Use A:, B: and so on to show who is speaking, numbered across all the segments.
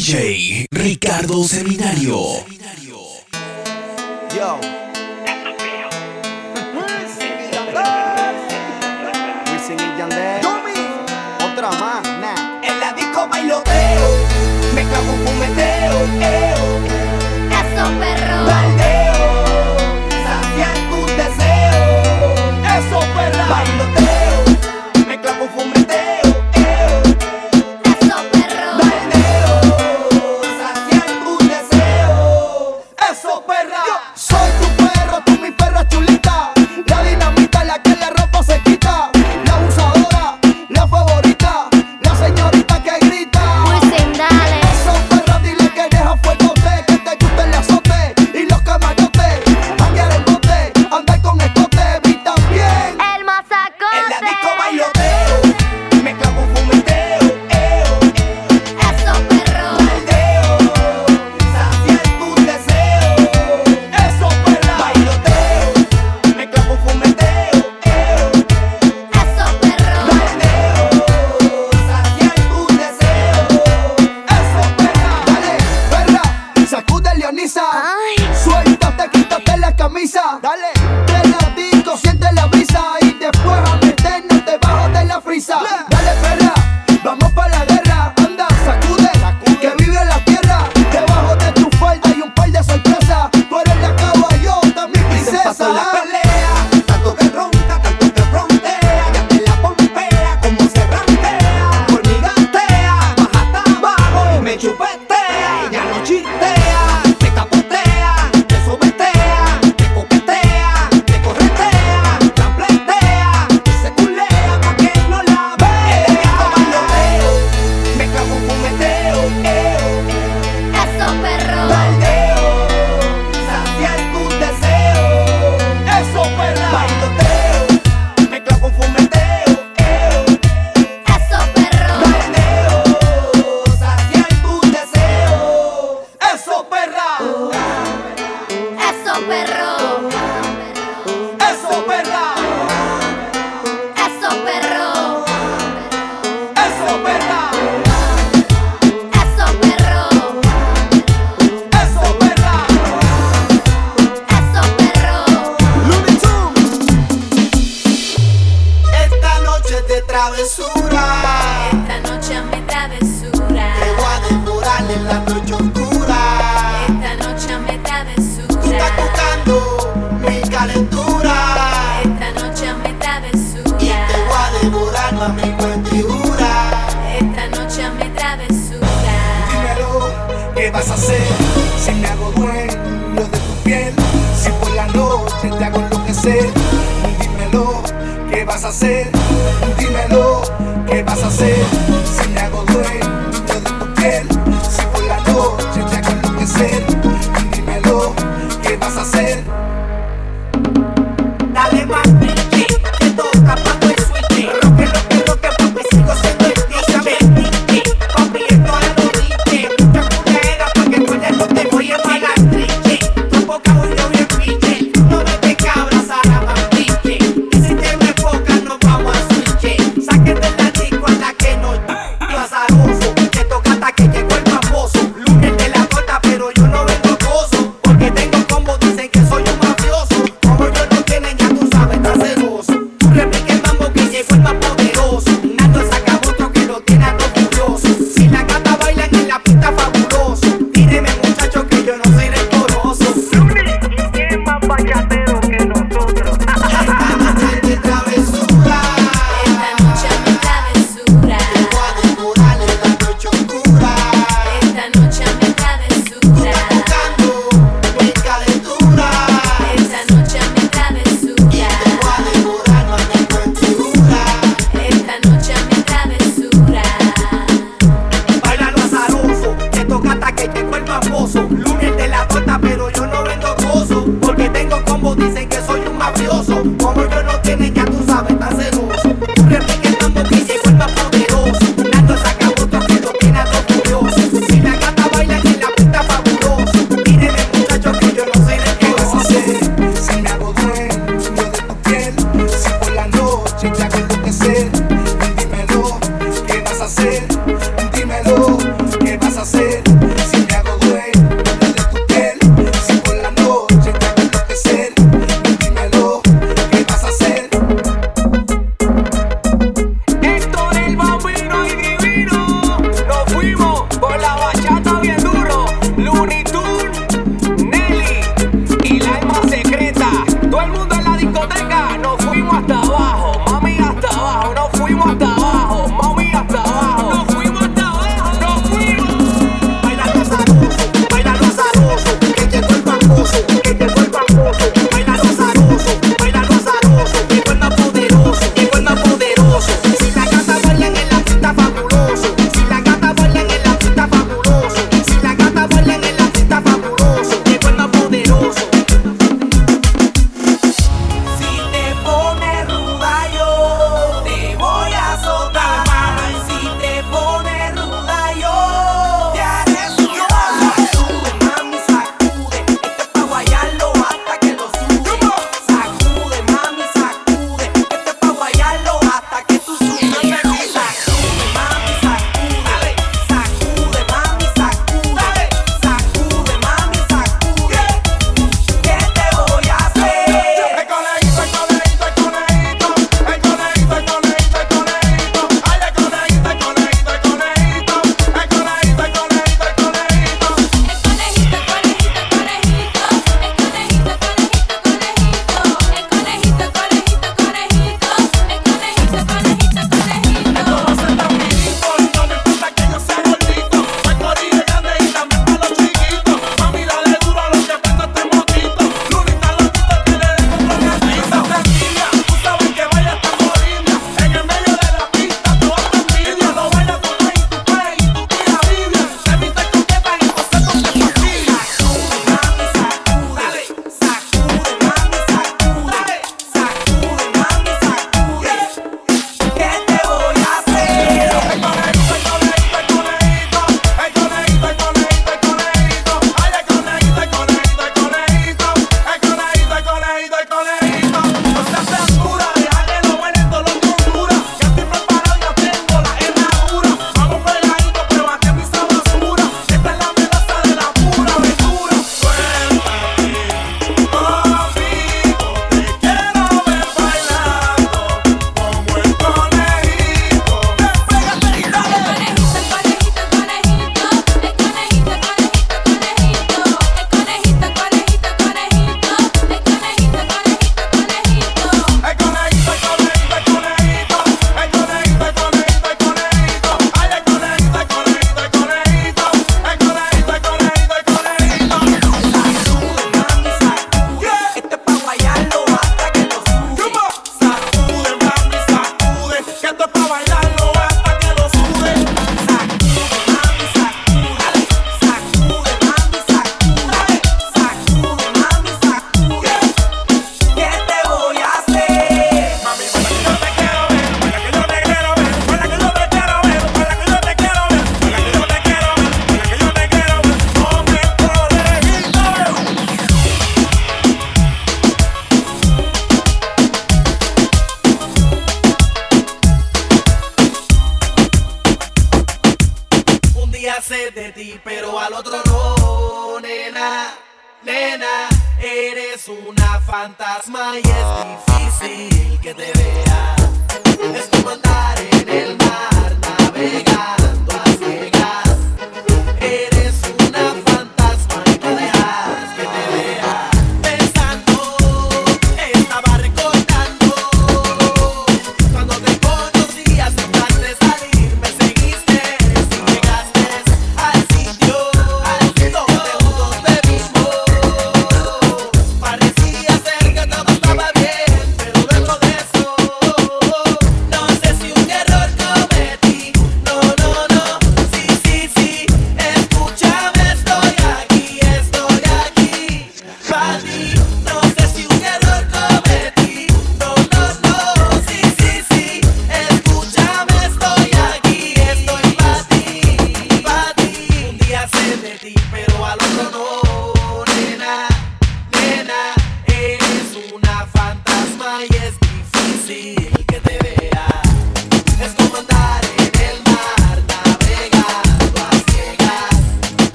A: DJ Ricardo Seminario.
B: Yo. Otra más, nah.
C: En la disco bailoteo, me cago un fumeteo, eh. vas a hacer? Dímelo, ¿qué vas a hacer?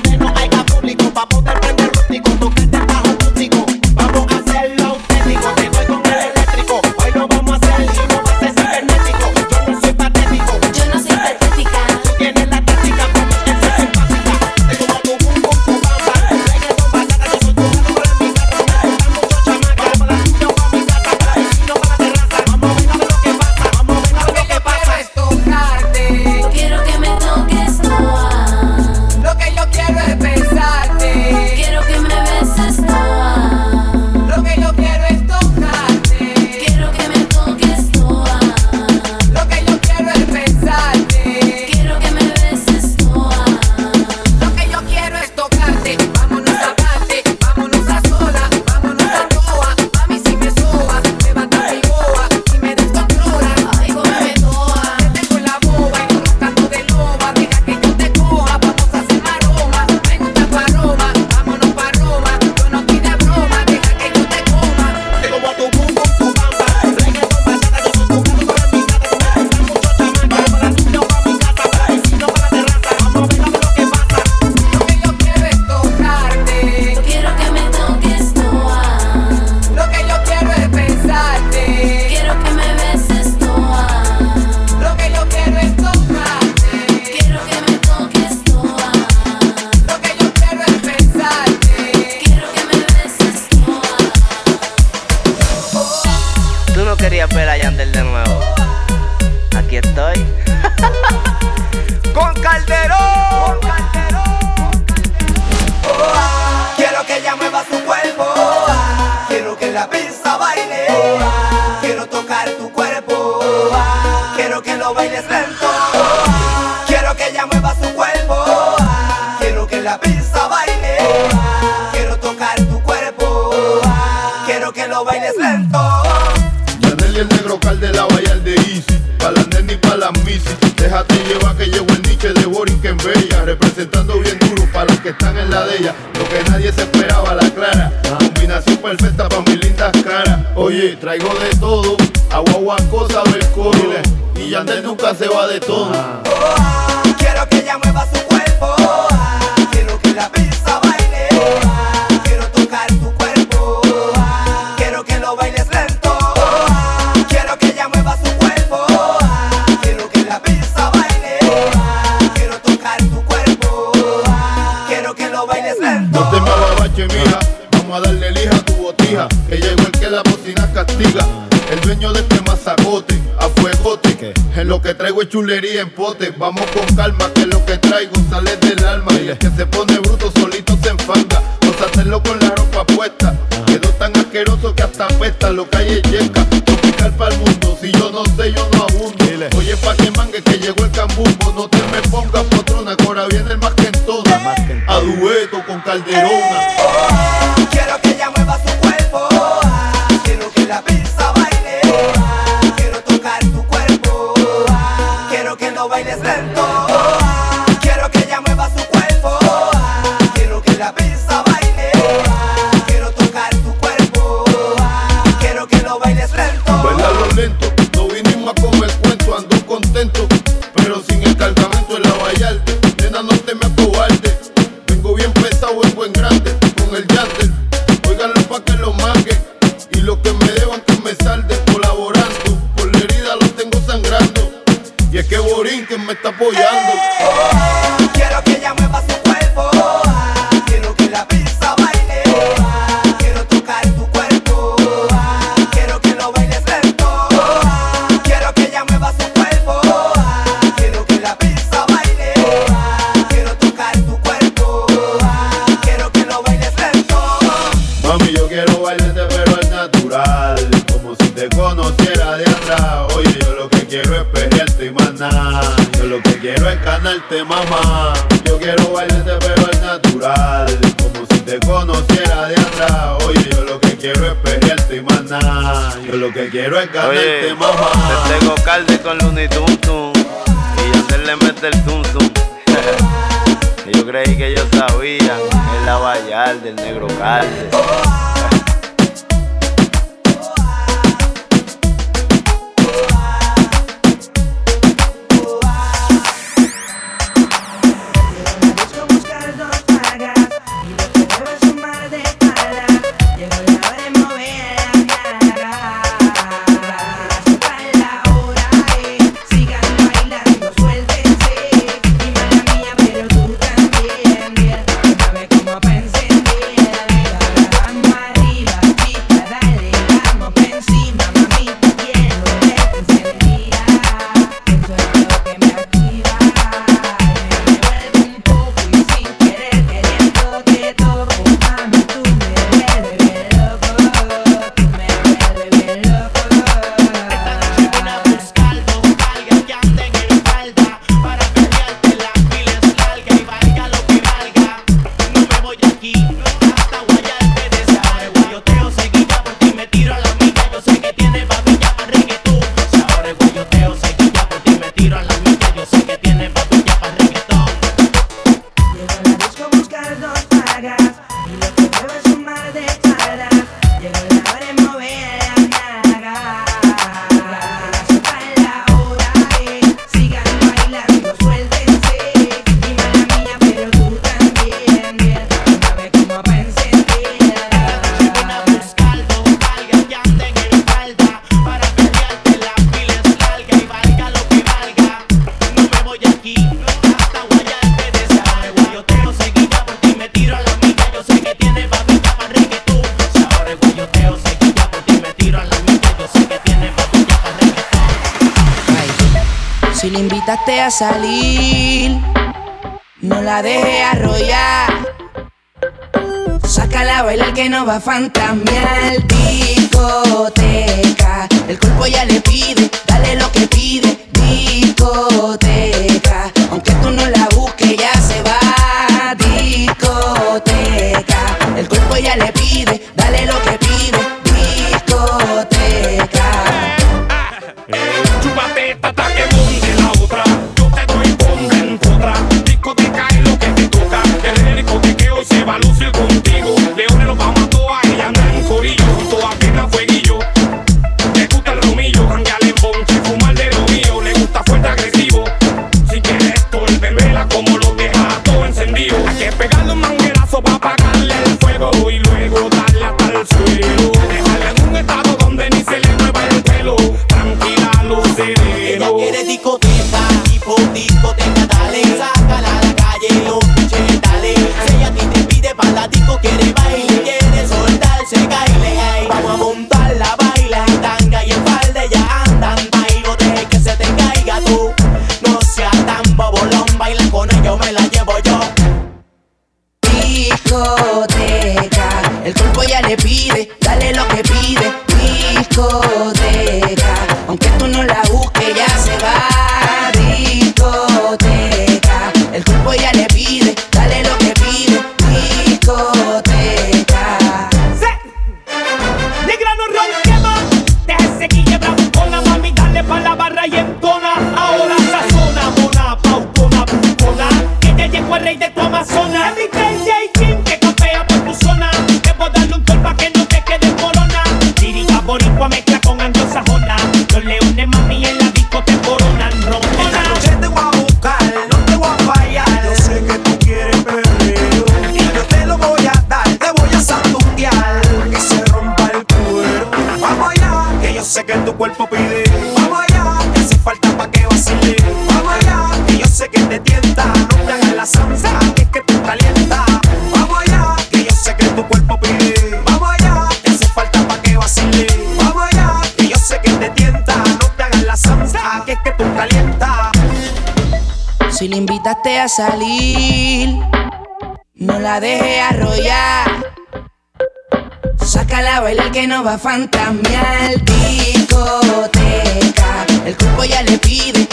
D: don't know
E: I bici. Déjate llevar que llevo el niche de Borinquen Bella. Representando bien duro para los que están en la de ella. Lo que nadie se esperaba, la clara. Combinación perfecta para mis lindas caras. Oye, traigo de todo. Agua, cosa, del coro. Y Yandel nunca se va de todo. Ah, chulería en pote. Vamos con calma, que lo que traigo sale del alma. Y el que se pone bruto solito se enfanga. Vamos a hacerlo con la ropa puesta. Quedó tan asqueroso que hasta apesta lo calle yesca. Tropical para el mundo, si yo no sé, yo no abundo. Oye, pa' que mangue que llegó el cambumbo. No te me pongas potrona, ahora viene el más que en toda. A dueto con Calderón. yo
F: sabía. En la vallar del negro Calde.
G: salir. No la deje arrollar. Sácala a bailar que no va a fantasmear. Discoteca, el cuerpo ya le pide, dale lo que pide salir. No la deje arrollar. Sácala a bailar que no va a fantasmear. Discoteca, el cuerpo ya le pide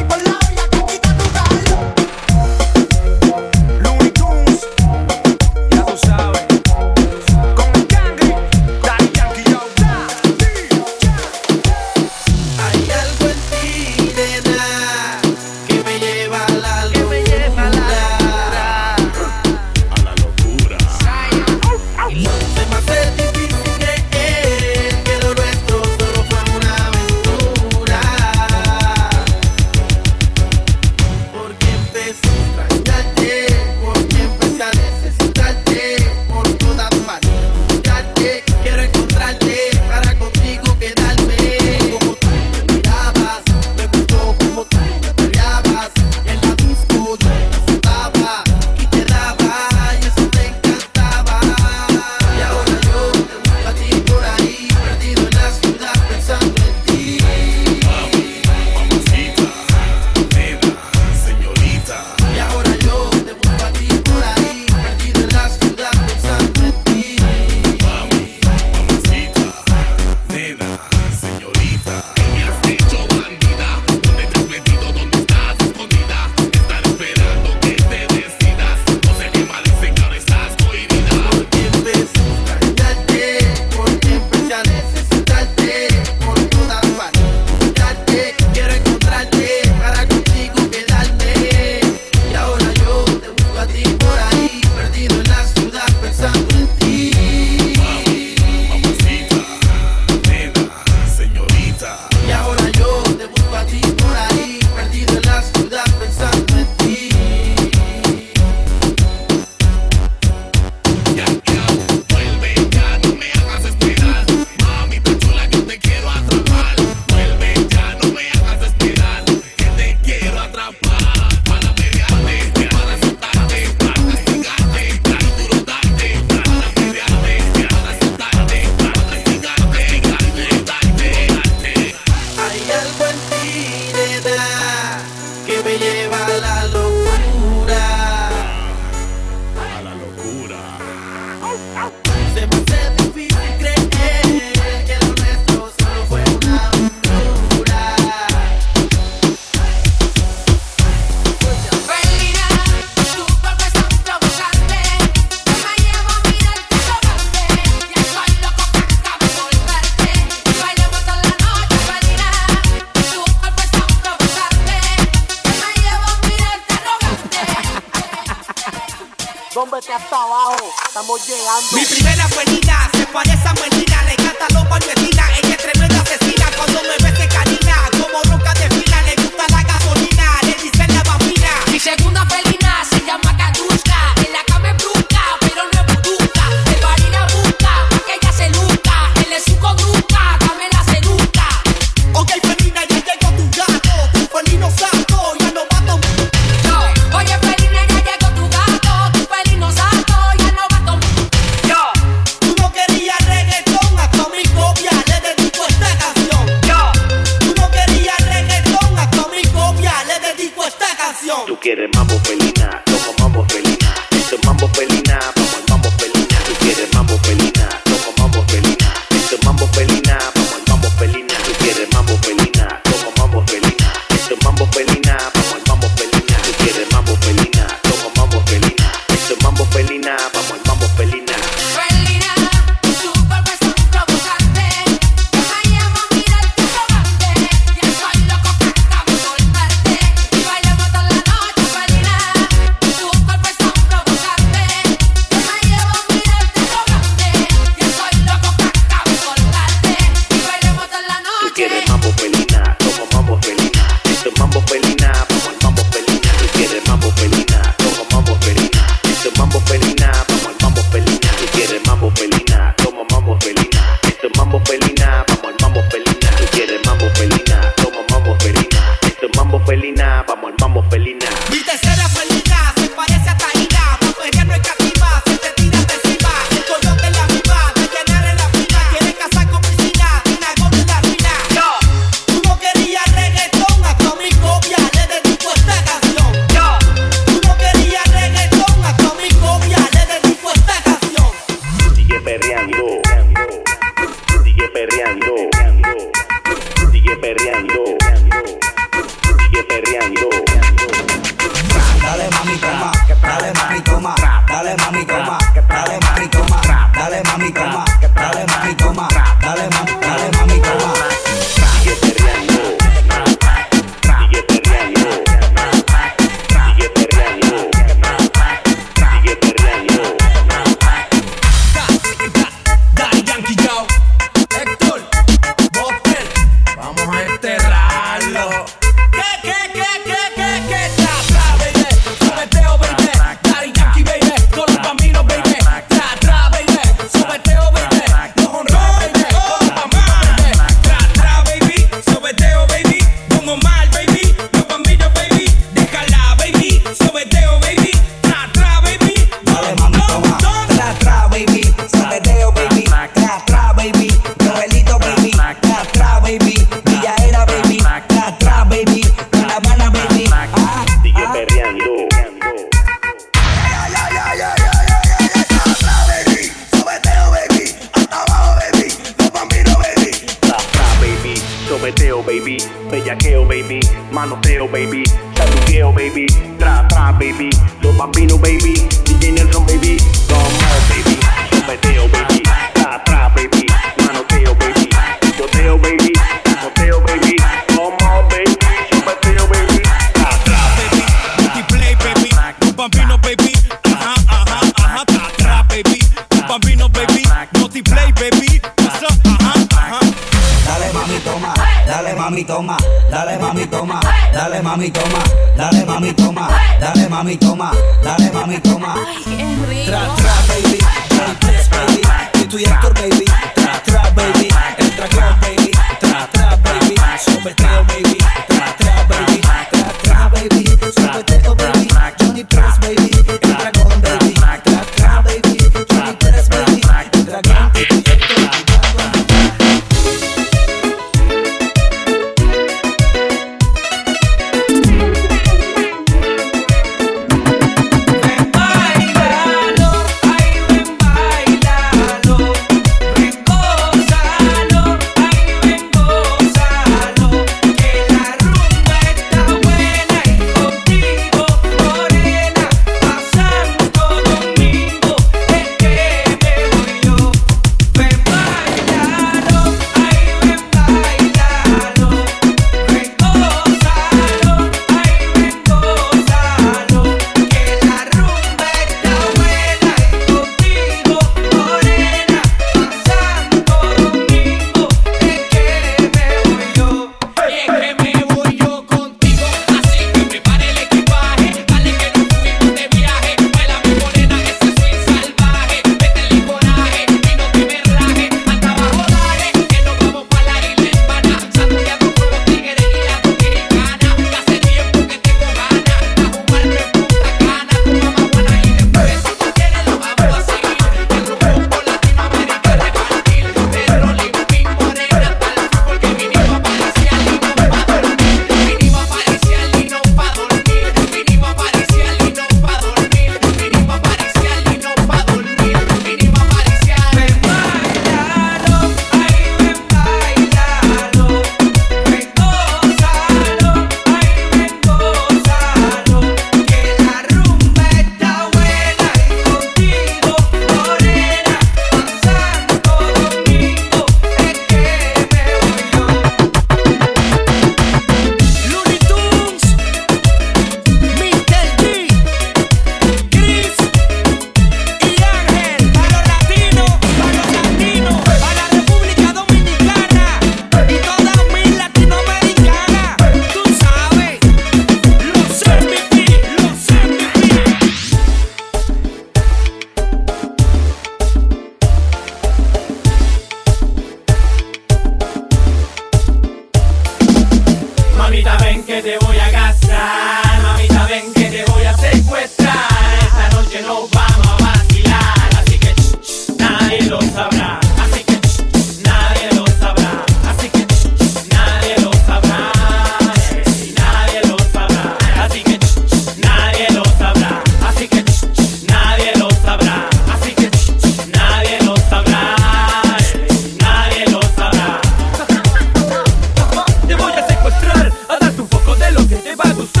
G: disciples.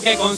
G: que
H: con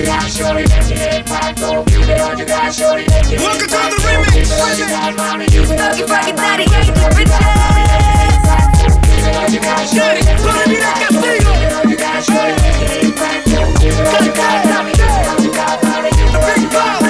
I: you got, shorty, let your head pop. Go give it all you got,
A: shorty, let your
J: Welcome to the remix. Doggy, doggy, daddy, ain't the bitches.
H: Give it all you got, shorty, let your head pop. Give it all you got, shorty, let your head pop. Go
K: give it all you got, shorty, let your head pop.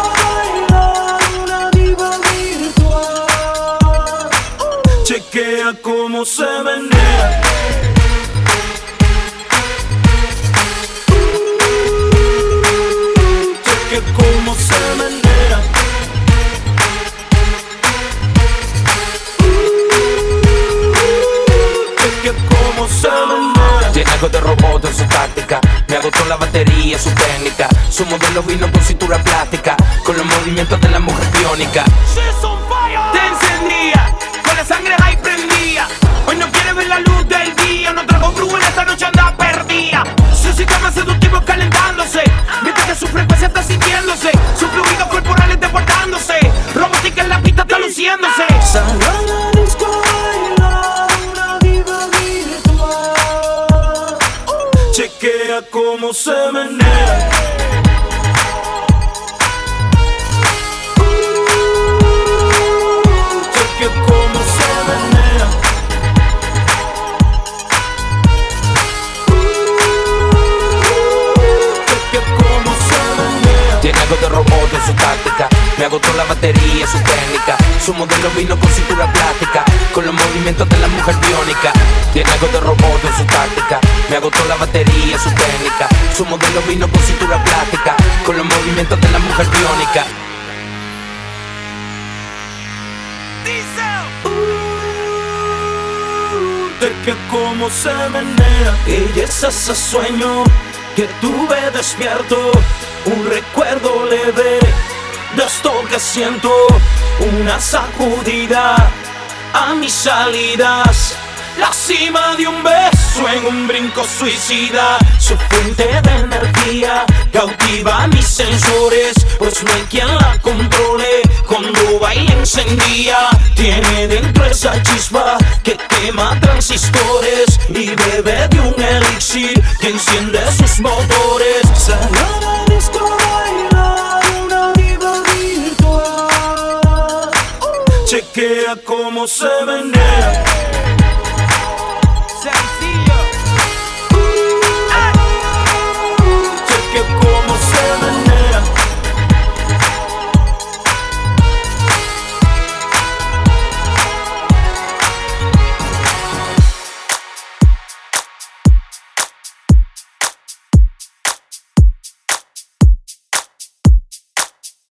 K: bellaquea como se menea. Uh, chequea como se menea. Chequea como se menea.
L: Tiene algo de robot en su táctica. Me agotó la batería, su técnica. Su modelo vino con cintura plástica. Con los movimientos de la mujer biónica
M: sangre la hay prendida. Hoy no quiere ver la luz del día. No trago brujo en esta noche anda perdida. Su sistema seductivo calentándose. Mientras que su frecuencia está sintiéndose. Sus fluidos corporales desbordándose. Robótica en la pista está luciéndose.
K: Chequea cómo se menea.
L: batería, su técnica. Su modelo vino con cintura plástica, con los movimientos de la mujer biónica. Tiene algo de robot en su táctica. Me agotó la batería, su técnica. Su modelo vino con cintura plástica, con los movimientos de la mujer biónica.
K: Uh, de que como se menea y es ese sueño que tuve despierto, un recuerdo le leve de esto que siento una sacudida a mis salidas.
L: La cima de un beso en un brinco suicida, su fuente de energía cautiva mis sensores, pues no hay quien la controle cuando baila encendía. Tiene dentro esa chispa que quema transistores y bebe de un elixir que enciende sus motores. Salió del disco Chequea cómo se menea